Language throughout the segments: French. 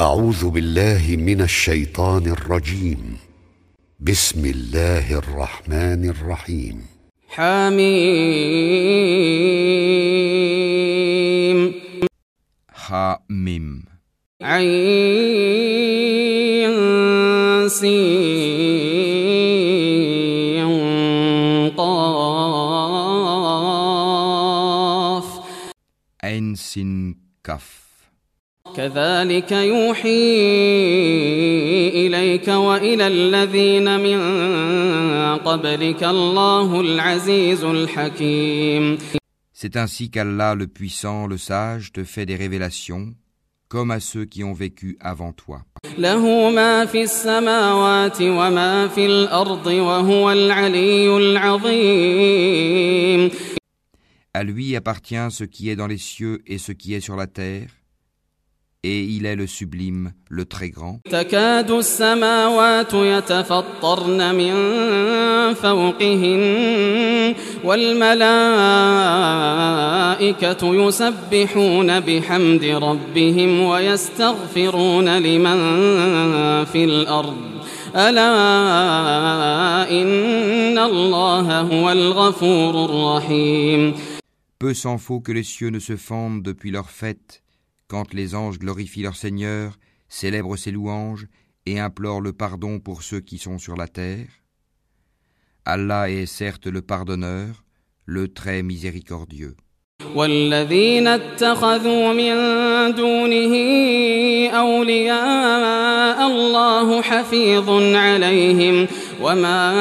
أعوذ بالله من الشيطان الرجيم. بسم الله الرحمن الرحيم. حميم. Mim. عين سين. قاف. Sin Kaf. كذلك يوحي إليك وإلى الذين من قبلك الله العزيز الحكيم C'est ainsi qu'Allah le puissant, le sage, te fait des révélations, comme à ceux qui ont vécu avant toi. له ما في السماوات وما في الأرض وهو العلي العظيم À lui appartient ce qui est dans les cieux et ce qui est sur la terre, et il est le sublime, le très grand. تكاد السماوات يتفطرن من فوقهن والملائكة يسبحون بحمد ربهم ويستغفرون لمن في الأرض ألا إن الله هو الغفور الرحيم Peu s'en faut que les cieux ne se fendent depuis leur fête, quand les anges glorifient leur Seigneur, célèbrent ses louanges et implorent le pardon pour ceux qui sont sur la terre. Allah est certes le pardonneur, le très miséricordieux. والذين اتخذوا من دونه أولياء الله حفيظ عليهم وما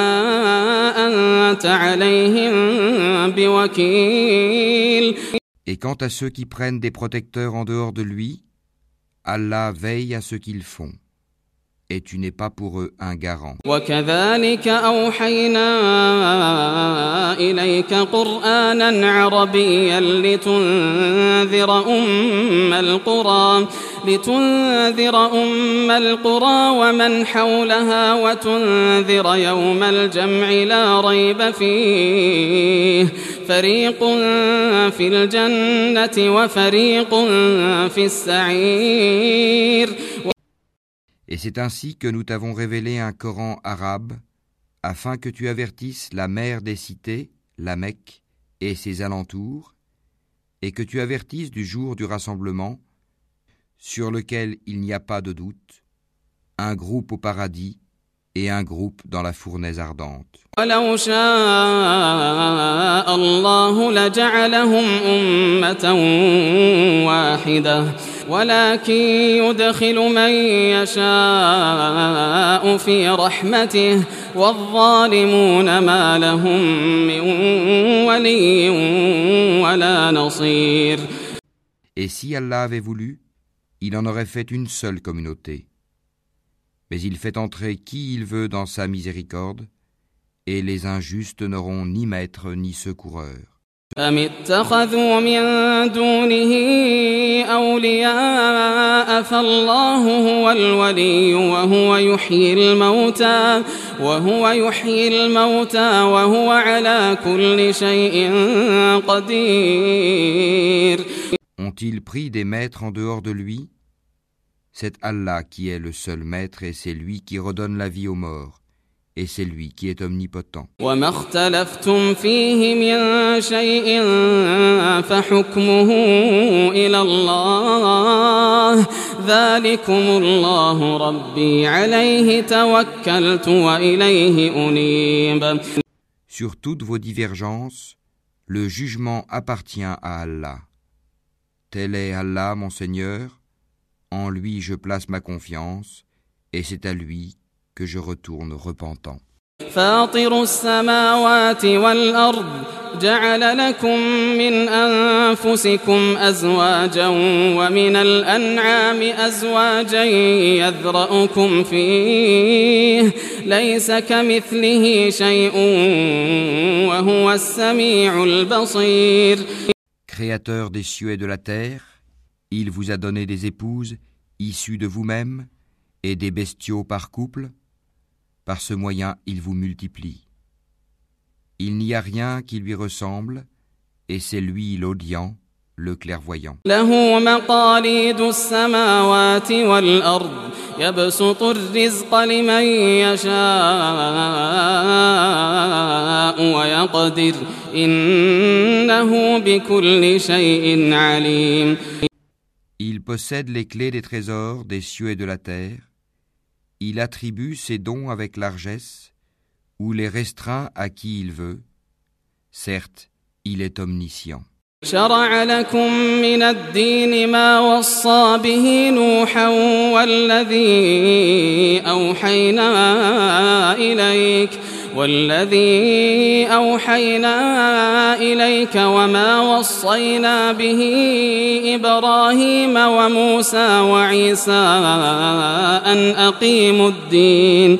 أنت عليهم بوكيل Et quant à ceux qui prennent des protecteurs en dehors de lui, Allah veille à ce qu'ils font, et tu n'es pas pour eux un garant. وكذلك أوحينا إليك قرآنا عربيا لتنذر أم القرى لتنذر أم القرى ومن حولها وتنذر يوم الجمع لا ريب فيه فريق في الجنة وفريق في السعير Et c'est ainsi que nous t'avons révélé un Coran arabe, afin que tu avertisses la mère des cités, la Mecque, et ses alentours, et que tu avertisses du jour du rassemblement, sur lequel il n'y a pas de doute, un groupe au paradis et un groupe dans la fournaise ardente. ولو شاء الله لجعلهم أمة واحدة ولكن يدخل من يشاء في رحمته والظالمون ما لهم من ولي ولا نصير Et si Allah avait voulu, il en aurait fait une seule communauté. Mais il fait entrer qui il veut dans sa miséricorde, et les injustes n'auront ni maître ni secoureur. أم اتخذوا من دونه أولياء فالله هو الولي وهو يحيي الموتى وهو يحيي الموتى وهو على كل شيء قدير Ont-ils pris des maîtres en dehors de lui C'est Allah qui est le seul maître et c'est lui qui redonne la vie aux morts. Et c'est lui qui est omnipotent. وما اختلفتم فيه من شيء فحكمه إلى الله ذلكم الله ربي عليه توكلت وإليه أنيب Sur toutes vos divergences, le jugement appartient à Allah. Tel est Allah, mon Seigneur, en lui je place ma confiance, et c'est à lui que je retourne repentant. فاطر السماوات والأرض جعل لكم من أنفسكم أزواجا ومن الأنعام أزواجا يذرأكم فيه ليس كمثله شيء وهو السميع البصير Créateur des cieux et de la terre, il vous a donné des épouses issues de vous-même et des bestiaux par couple. Par ce moyen, il vous multiplie. Il n'y a rien qui lui ressemble, et c'est lui l'audient, le clairvoyant. له مقاليد السماوات والأرض يبسط الرزق لمن يشاء ويقدر إنه بكل شيء عليم Il possède les clés des trésors des cieux et de la terre. Il attribue ses dons avec largesse ou les restreint à qui il veut. Certes, il est omniscient. شرع لكم من الدين ما وصى به نوحا والذي أوحينا إليك والذي أوحينا إليك وما وصينا به إبراهيم وموسى وعيسى أن أقيموا الدين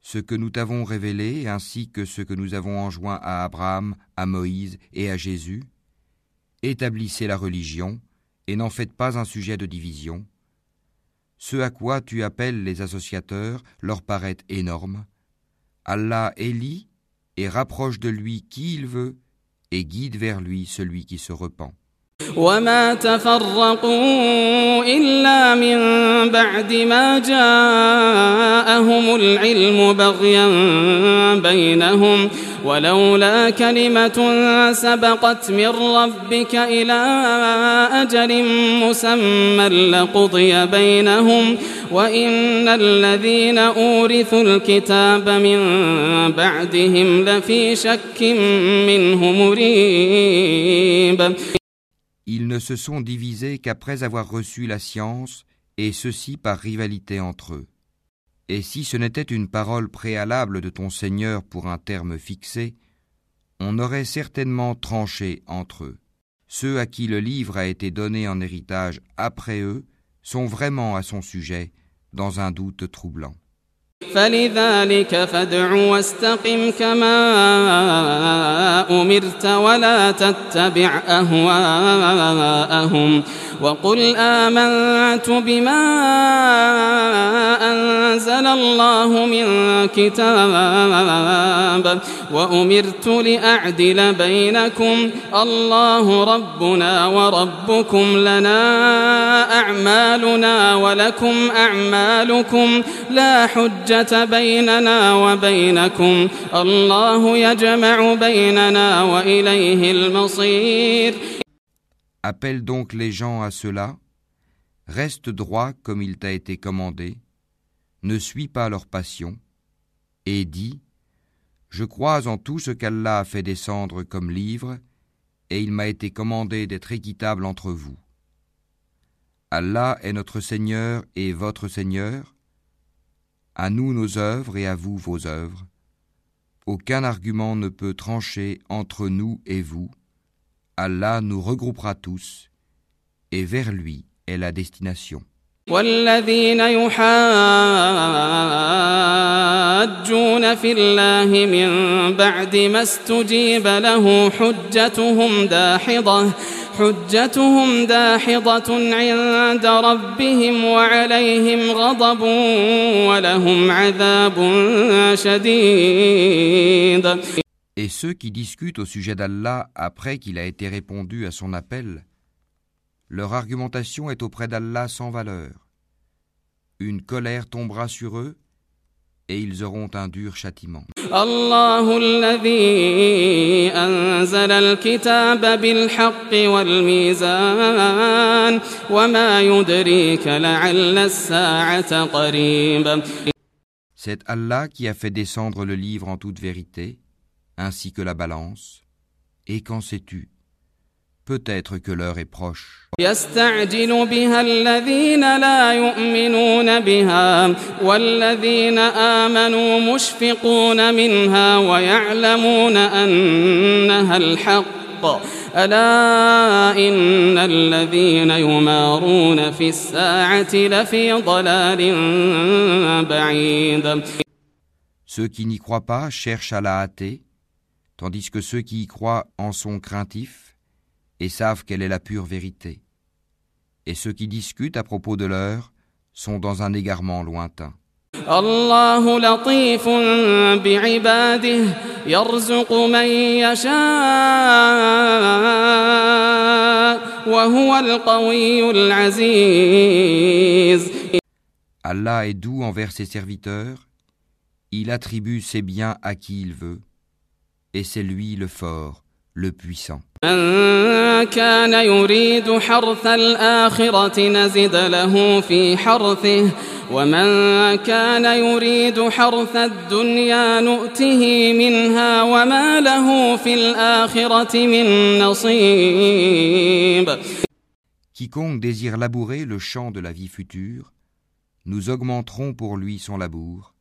ce que nous t'avons révélé ainsi que ce que nous avons enjoint à Abraham, à Moïse et à Jésus. Établissez la religion et n'en faites pas un sujet de division. Ce à quoi tu appelles les associateurs leur paraît énorme. Allah élit et rapproche de lui qui il veut et guide vers lui celui qui se repent. وما تفرقوا إلا من بعد ما جاءهم العلم بغيا بينهم ولولا كلمة سبقت من ربك إلى أجل مسمى لقضي بينهم وإن الذين أورثوا الكتاب من بعدهم لفي شك منه مريب Ils ne se sont divisés qu'après avoir reçu la science, et ceci par rivalité entre eux. Et si ce n'était une parole préalable de ton Seigneur pour un terme fixé, on aurait certainement tranché entre eux. Ceux à qui le livre a été donné en héritage après eux sont vraiment à son sujet dans un doute troublant. فلذلك فادع واستقم كما أمرت ولا تتبع أهواءهم وقل آمنت بما أنزل الله من كتاب وأمرت لأعدل بينكم الله ربنا وربكم لنا أعمالنا ولكم أعمالكم لا حجة بيننا وبينكم الله يجمع بيننا وإليه المصير. Appelle donc les gens à cela, reste droit comme il t'a été commandé, ne suis pas leur passion, et dis, Je crois en tout ce qu'Allah a fait descendre comme livre, et il m'a été commandé d'être équitable entre vous. Allah est notre Seigneur et votre Seigneur, à nous nos œuvres et à vous vos œuvres. Aucun argument ne peut trancher entre nous et vous. Allah nous regroupera tous, et vers lui est la destination. والذين يحاجون في الله من بعد ما استجيب له حجتهم داحضة حجتهم داحضة عند ربهم وعليهم غضب ولهم عذاب شديد. Et ceux qui discutent au sujet d'Allah après qu'il a été répondu à son appel, leur argumentation est auprès d'Allah sans valeur. Une colère tombera sur eux et ils auront un dur châtiment. الله الذي أنزل الكتاب بالحق والميزان وما يدريك لعل الساعة قريب C'est Allah qui a fait descendre le livre en toute vérité, ainsi que la balance. Et qu'en sais-tu Peut-être que l'heure est proche. يستعجل بها الذين لا يؤمنون بها والذين آمنوا مشفقون منها ويعلمون أنها الحق ألا إن الذين يمارون في الساعة لفي ضلال بعيد Ceux qui n'y croient pas cherchent à la hâter, tandis que ceux qui y croient en sont craintifs et savent quelle est la pure vérité. Et ceux qui discutent à propos de l'heure sont dans un égarement lointain. الله لطيف بعباده يرزق من يشاء وهو القوي العزيز Allah est doux envers ses serviteurs, il attribue ses biens à qui il veut, et c'est lui le fort, le puissant. من كان يريد حرث الآخرة نزد له في حرثه ومن كان يريد حرث الدنيا نؤته منها وما له في الآخرة من نصيب Quiconque désire labourer le champ de la vie future, nous augmenterons pour lui son labour.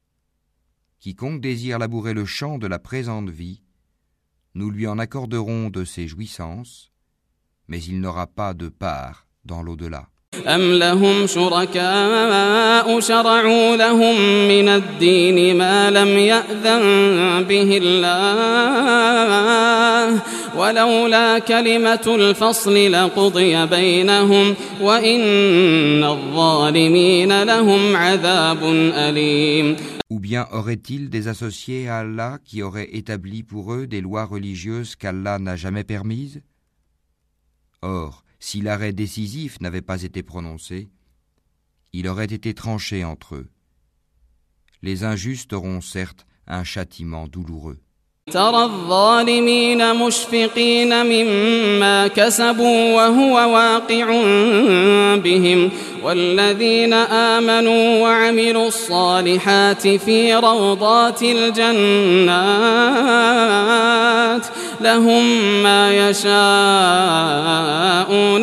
Quiconque désire labourer le champ de la présente vie, nous lui en accorderons de ses jouissances, mais il n'aura pas de part dans l'au-delà. أم لهم شركاء شرعوا لهم من الدين ما لم يأذن به الله ولولا كلمة الفصل لقضي بينهم وإن الظالمين لهم عذاب أليم Ou bien aurait-il des associés à Allah qui auraient établi pour eux des lois religieuses qu'Allah n'a jamais permises? Or, si l'arrêt décisif n'avait pas été prononcé, il aurait été tranché entre eux. Les injustes auront certes un châtiment douloureux. ترى الظالمين مشفقين مما كسبوا وهو واقع بهم والذين آمنوا وعملوا الصالحات في روضات الجنات لهم ما يشاءون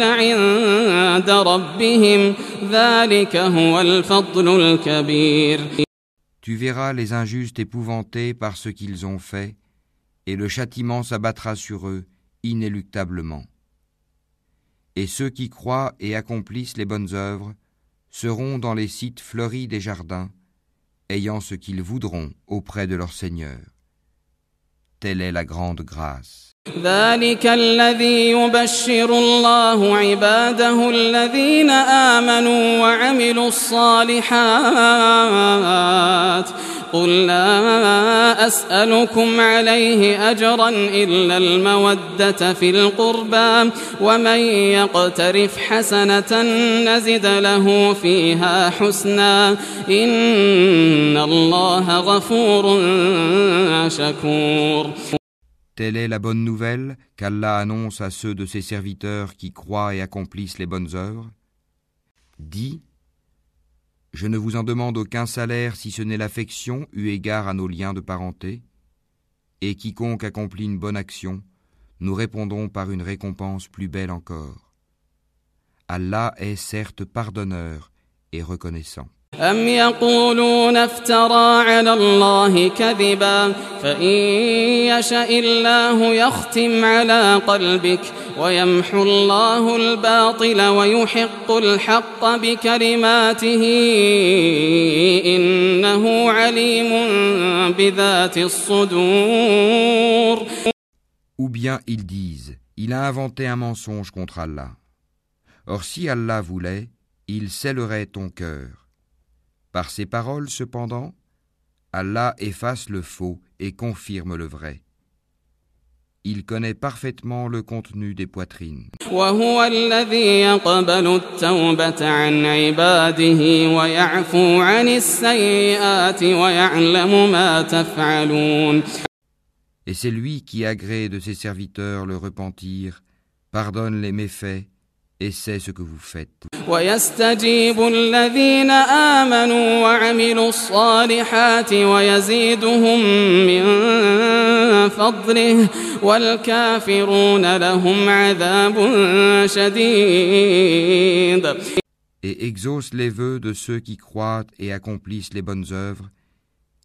عند ربهم ذلك هو الفضل الكبير. Tu verras les injustes épouvantés par ce qu'ils ont fait, et le châtiment s'abattra sur eux inéluctablement. Et ceux qui croient et accomplissent les bonnes œuvres seront dans les sites fleuris des jardins, ayant ce qu'ils voudront auprès de leur Seigneur. Telle est la grande grâce. ذلك الذي يبشر الله عباده الذين آمنوا وعملوا الصالحات قل لا أسألكم عليه أجرا إلا المودة في القربى ومن يقترف حسنة نزد له فيها حسنا إن الله غفور شكور Telle est la bonne nouvelle qu'Allah annonce à ceux de ses serviteurs qui croient et accomplissent les bonnes œuvres. Dis, je ne vous en demande aucun salaire si ce n'est l'affection eu égard à nos liens de parenté, et quiconque accomplit une bonne action, nous répondons par une récompense plus belle encore. Allah est certes pardonneur et reconnaissant. أم يقولون افترى على الله كذبا فإن يشاء الله يختم على قلبك ويمحو الله الباطل ويحق الحق بكلماته إنه عليم بذات الصدور Ou bien ils disent, il a inventé un mensonge contre Allah. Or si Allah voulait, il scellerait ton cœur. Par ces paroles, cependant, Allah efface le faux et confirme le vrai. Il connaît parfaitement le contenu des poitrines. وهو الذي يقبل التوبة عن عباده ويعفو عن السيئات ويعلم ما تفعلون Et c'est lui qui agrée de ses serviteurs le repentir, pardonne les méfaits et c'est ce que vous faites. Et exauce les vœux de ceux qui croient et accomplissent les bonnes œuvres,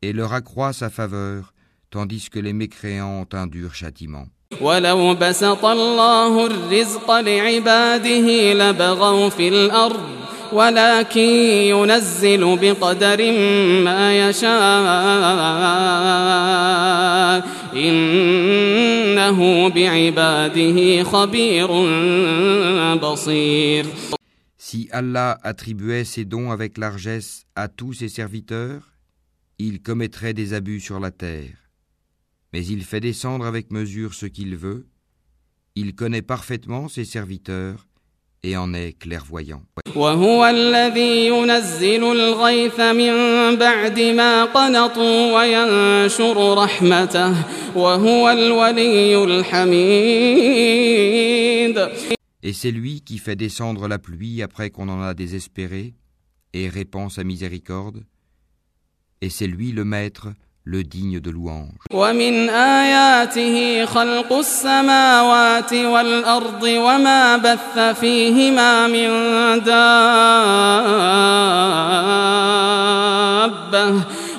et leur accroît sa faveur, tandis que les mécréants ont un dur châtiment. ولو بسط الله الرزق لعباده لبغوا في الأرض ولكن ينزل بقدر ما يشاء إنه بعباده خبير بصير Si Allah attribuait ses dons avec largesse à tous ses serviteurs, il commettrait des abus sur la terre. mais il fait descendre avec mesure ce qu'il veut, il connaît parfaitement ses serviteurs et en est clairvoyant. Et c'est lui qui fait descendre la pluie après qu'on en a désespéré et répand sa miséricorde. Et c'est lui le maître le digne de louange. ومن آياته خلق السماوات والأرض وما بث فيهما من دابة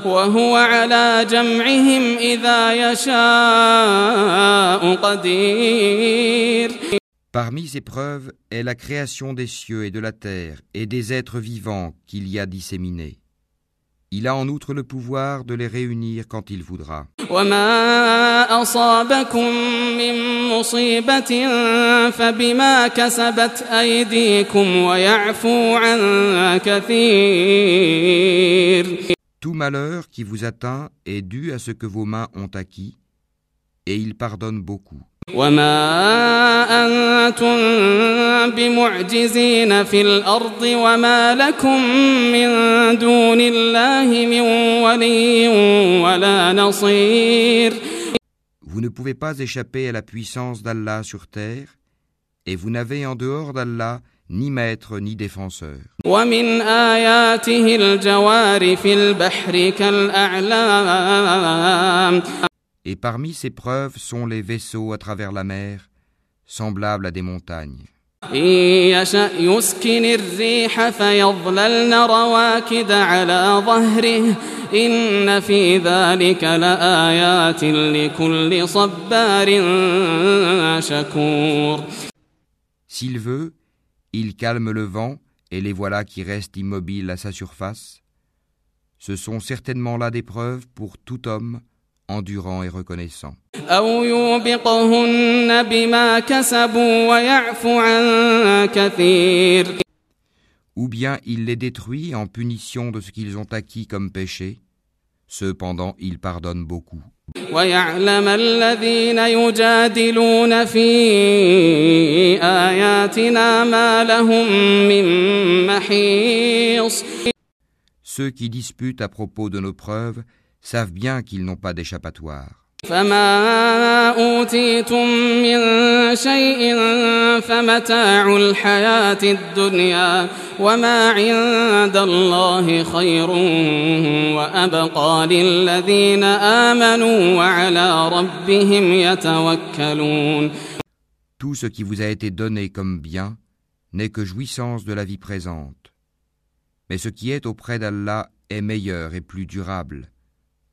وهو على جمعهم إذا يشاء قدير Parmi ces preuves est la création des cieux et de la terre et des êtres vivants qu'il y a disséminés. Il a en outre le pouvoir de les réunir quand il voudra. Tout malheur qui vous atteint est dû à ce que vos mains ont acquis, et il pardonne beaucoup. وما أنتم بمعجزين في الأرض وما لكم من دون الله من ولي ولا نصير Vous ne pouvez pas échapper à la puissance d'Allah sur terre, et vous n'avez en dehors d'Allah ni maître ni défenseur. ومن آياته الجوار في البحر كالأعلام Et parmi ces preuves sont les vaisseaux à travers la mer, semblables à des montagnes. إن يشأ يسكن الريح فيظللن رواكد على ظهره إن في ذلك لآيات لكل صبار شكور S'il veut, il calme le vent, et les voilà qui restent immobiles à sa surface. Ce sont certainement là des preuves pour tout homme endurant et reconnaissant. أو يوبقهن بما كسبوا ويعفو عن كثير Ou bien il les détruit en punition de ce qu'ils ont acquis comme péché. Cependant, il pardonne beaucoup. ويعلم الذين يجادلون في آياتنا ما لهم من محيص Ceux qui disputent à propos de nos preuves savent bien qu'ils n'ont pas d'échappatoire. فما أوتيتم من شيء فمتاع الحياة الدنيا وما عند الله خير وأبقى للذين آمنوا وعلى ربهم يتوكلون Tout ce qui vous a été donné comme bien n'est que jouissance de la vie présente. Mais ce qui est auprès d'Allah est meilleur et plus durable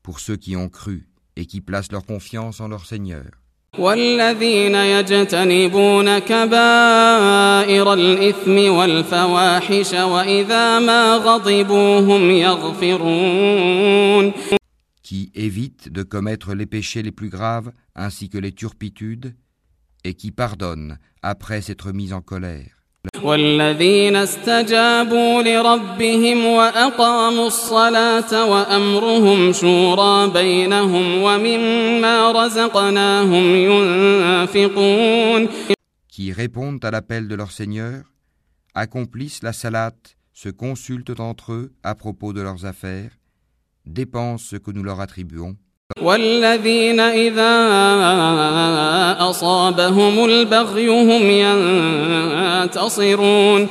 pour ceux qui ont cru et qui placent leur confiance en leur Seigneur. والذين يجتنبون كبائر الإثم والفواحش وإذا ما غضبوا هم يغفرون qui évitent de commettre les péchés les plus graves ainsi que les turpitudes, et qui pardonnent après s'être mis en colère. والذين استجابوا لربهم وأقاموا الصلاة وأمرهم شورى بينهم ومما رزقناهم ينفقون Qui répondent à l'appel de leur Seigneur, accomplissent la salate, se consultent entre eux à propos de leurs affaires, dépensent ce que nous leur attribuons, والذين إذا أصابهم البغي هم ينتصرون.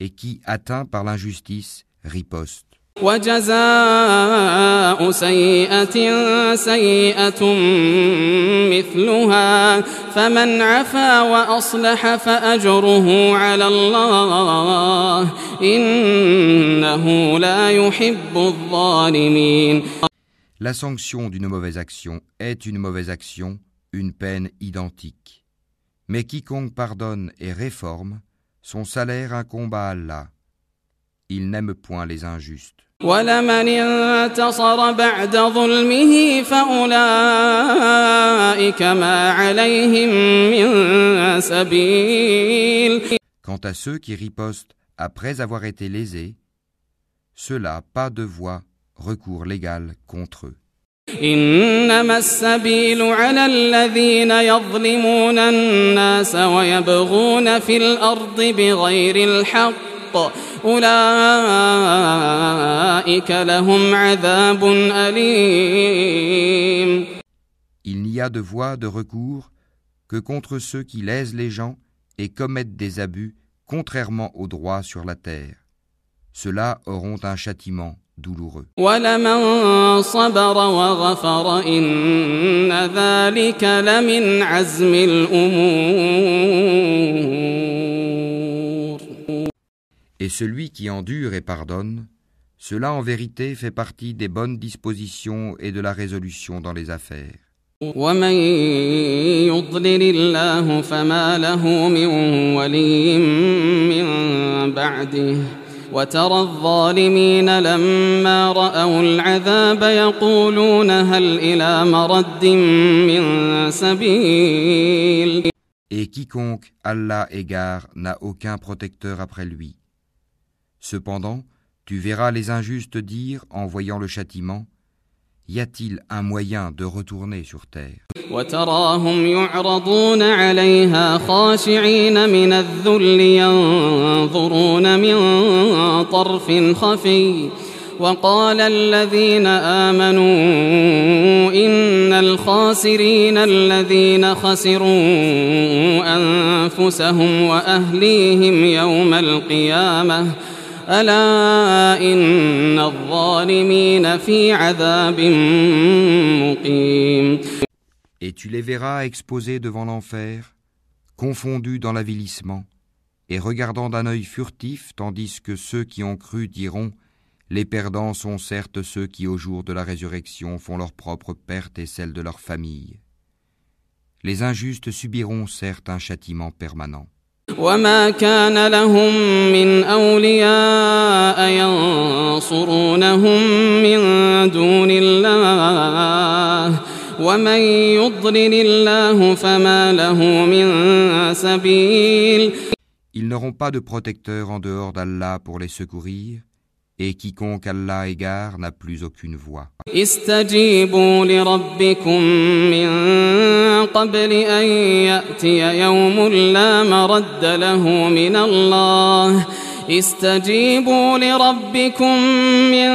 Et qui, atteints par l'injustice, ripostent. وجزاء سيئة سيئة مثلها. فمن عفا وأصلح فأجره على الله. إنه لا يحب الظالمين. La sanction d'une mauvaise action est une mauvaise action, une peine identique. Mais quiconque pardonne et réforme, son salaire incombe à Allah. Il n'aime point les injustes. Quant à ceux qui ripostent après avoir été lésés, ceux-là pas de voix recours légal contre eux. إنما السبيل على الذين يظلمون الناس ويبغون في الأرض بغير الحق أولئك لهم عذاب أليم Il n'y a de voie de recours que contre ceux qui lèsent les gens et commettent des abus contrairement au droit sur la terre. Ceux-là auront un châtiment douloureux. ولمن صبر وغفر إن ذلك لمن عزم الأمور Et celui qui endure et pardonne, cela en vérité fait partie des bonnes dispositions et de la résolution dans les affaires. ومن يضلل الله فما له من ولي من بعده وترى الظالمين لما رأوا العذاب يقولون هل إلى مرد من سبيل Et quiconque Allah égare n'a aucun protecteur après lui. Cependant, tu verras les injustes dire, en voyant le châtiment, Y a-t-il un moyen de retourner sur terre? وتراهم يعرضون عليها خاشعين من الذل ينظرون من طرف خفي. وقال الذين آمنوا إن الخاسرين الذين خسروا أنفسهم وأهليهم يوم القيامة. ألا إن الظالمين في عذاب مقيم Et tu les verras exposés devant l'enfer, confondus dans l'avilissement, et regardant d'un œil furtif, tandis que ceux qui ont cru diront Les perdants sont certes ceux qui, au jour de la résurrection, font leur propre perte et celle de leur famille. Les injustes subiront certes un châtiment permanent. وما كان لهم من أولياء ينصرونهم من دون الله ومن يضلل الله فما له من سبيل Ils n'auront pas de protecteur en dehors d'Allah pour les secourir, et quiconque Allah égare n'a plus aucune voix. استجيبوا لربكم من قبل أن يأتي يوم لا مرد له من الله استجيبوا لربكم من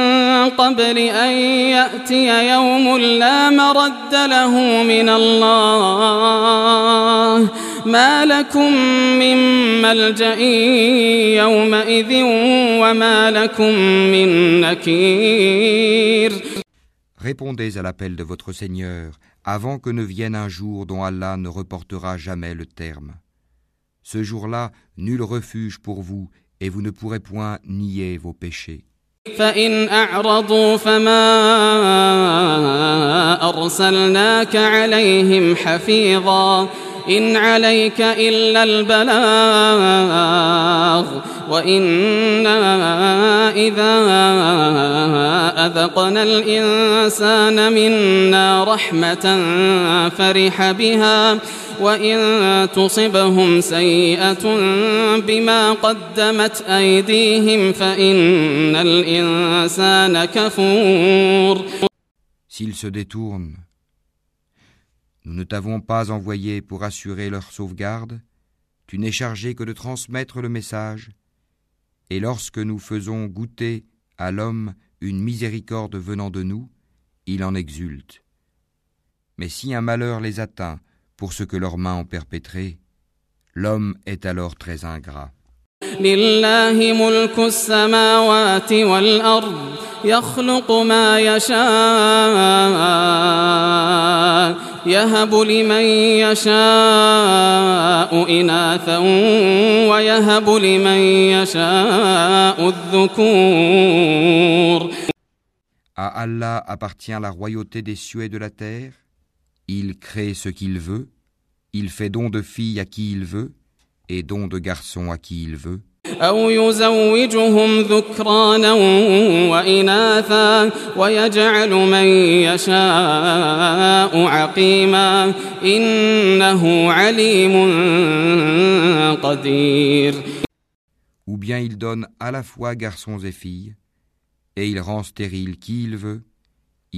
قبل أن يأتي يوم لا مرد له من الله ما لكم من ملجأ يومئذ وما لكم من نكير Répondez à l'appel de votre Seigneur avant que ne vienne un jour dont Allah ne reportera jamais le terme. Ce jour-là, nul refuge pour vous et vous ne pourrez point nier vos péchés. فإن أعرضوا فما أرسلناك عليهم حفيظا إن عليك إلا البلاغ وإنا إذا أذقنا الإنسان منا رحمة فرح بها وإن تصبهم سيئة بما قدمت أيديهم فإن الإنسان كفور. S'ils se détournent, nous ne t'avons pas envoyé pour assurer leur sauvegarde, tu n'es chargé que de transmettre le message, et lorsque nous faisons goûter à l'homme une miséricorde venant de nous, il en exulte. Mais si un malheur les atteint pour ce que leurs mains ont perpétré, l'homme est alors très ingrat. لله ملك السماوات والأرض يخلق ما يشاء يهب لمن يشاء إناثا ويهب لمن يشاء الذكور À Allah appartient la royauté des cieux et de la terre, Il crée ce qu'il veut, il fait don de filles à qui il veut, et don de garçons à qui il veut. أو يزوجهم ذكرانا وإناثا ويجعل من يشاء عقيما إنه عليم قدير Ou bien il donne à la fois garçons et filles, et il rend stérile qui il veut,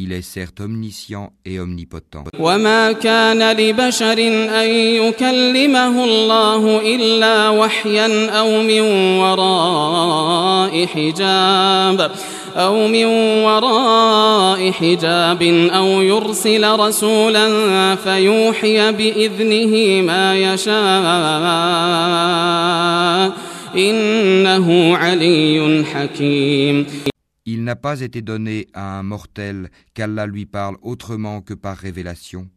il est certes omniscient et omnipotent. وما كان لبشر أن يكلمه الله إلا وحيا أو من وراء حجاب أو من وراء حجاب أو يرسل رسولا فيوحي بإذنه ما يشاء إنه علي حكيم n'a pas été donné à un mortel qu'Allah lui parle autrement que par révélation,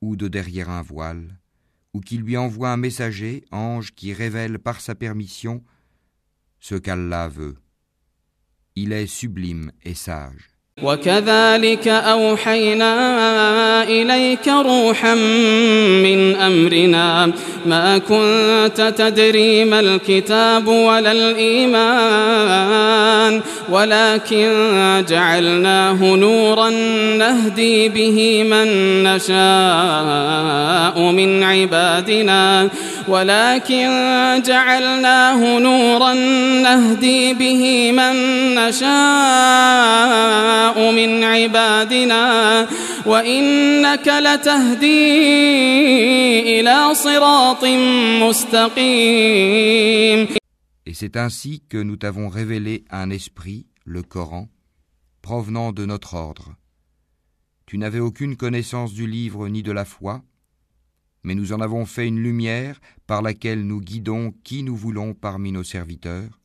ou de derrière un voile, ou qu'il lui envoie un messager, ange, qui révèle par sa permission ce qu'Allah veut. Il est sublime et sage. وكذلك أوحينا إليك روحا من أمرنا. ما كنت تدري ما الكتاب ولا الإيمان ولكن جعلناه نورا نهدي به من نشاء من عبادنا. ولكن جعلناه نورا نهدي به من نشاء من عبادنا وإنك لتهدي إلى صراط مستقيم Et c'est ainsi que nous t'avons révélé un esprit, le Coran, provenant de notre ordre. Tu n'avais aucune connaissance du livre ni de la foi, mais nous en avons fait une lumière par laquelle nous guidons qui nous voulons parmi nos serviteurs,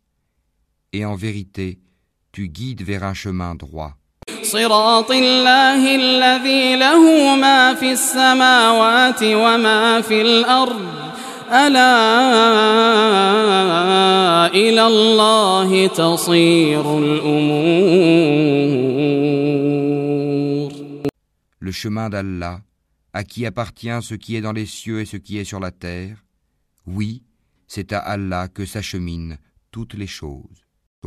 et en vérité, tu guides vers un chemin droit. صراط الله الذي له ما في السماوات وما في الأرض ألا إلى الله تصير الأمور Le chemin d'Allah, à qui appartient ce qui est dans les cieux et ce qui est sur la terre, oui, c'est à Allah que s'acheminent toutes les choses.